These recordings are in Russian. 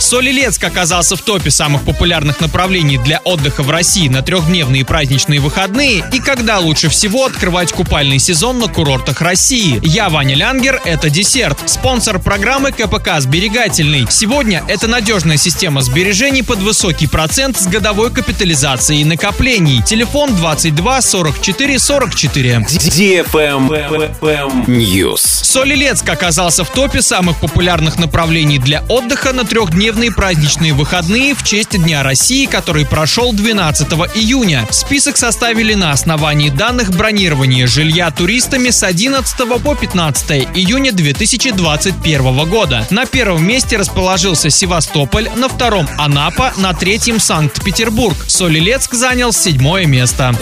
Солилецк оказался в топе самых популярных направлений для отдыха в России на трехдневные праздничные выходные и когда лучше всего открывать купальный сезон на курортах России. Я Ваня Лянгер, это десерт. Спонсор программы КПК «Сберегательный». Сегодня это надежная система сбережений под высокий процент с годовой капитализацией накоплений. Телефон 22 44 44. News. Солилецк оказался в топе самых популярных направлений для отдыха на трехдневные праздничные выходные в честь Дня России, который прошел 12 июня. Список составили на основании данных бронирования жилья туристами с 11 по 15 июня 2021 года. На первом месте расположился Севастополь, на втором Анапа, на третьем Санкт-Петербург. Солилецк занял седьмое место.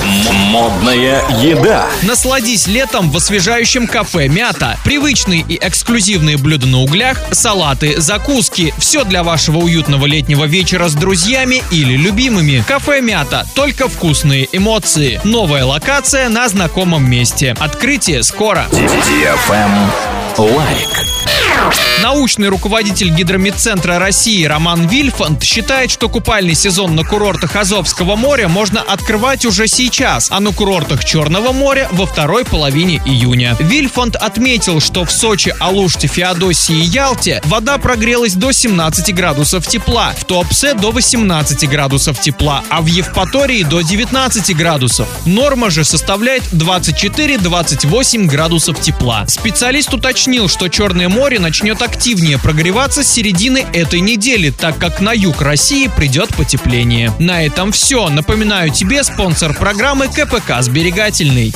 Модная еда. Насладись летом в освежающем кафе «Мята». Привычные и эксклюзивные блюда на углях, салаты, закуски. Все для вашего уютного летнего вечера с друзьями или любимыми. Кафе «Мята». Только вкусные эмоции. Новая локация на знакомом месте. Открытие скоро. Лайк. Научный руководитель Гидрометцентра России Роман Вильфанд считает, что купальный сезон на курортах Азовского моря можно открывать уже сейчас, а на курортах Черного моря во второй половине июня. Вильфанд отметил, что в Сочи, Алуште, Феодосии и Ялте вода прогрелась до 17 градусов тепла, в Туапсе до 18 градусов тепла, а в Евпатории до 19 градусов. Норма же составляет 24-28 градусов тепла. Специалист уточнил, что Черное море начнет активнее прогреваться с середины этой недели, так как на юг России придет потепление. На этом все. Напоминаю тебе спонсор программы КПК «Сберегательный».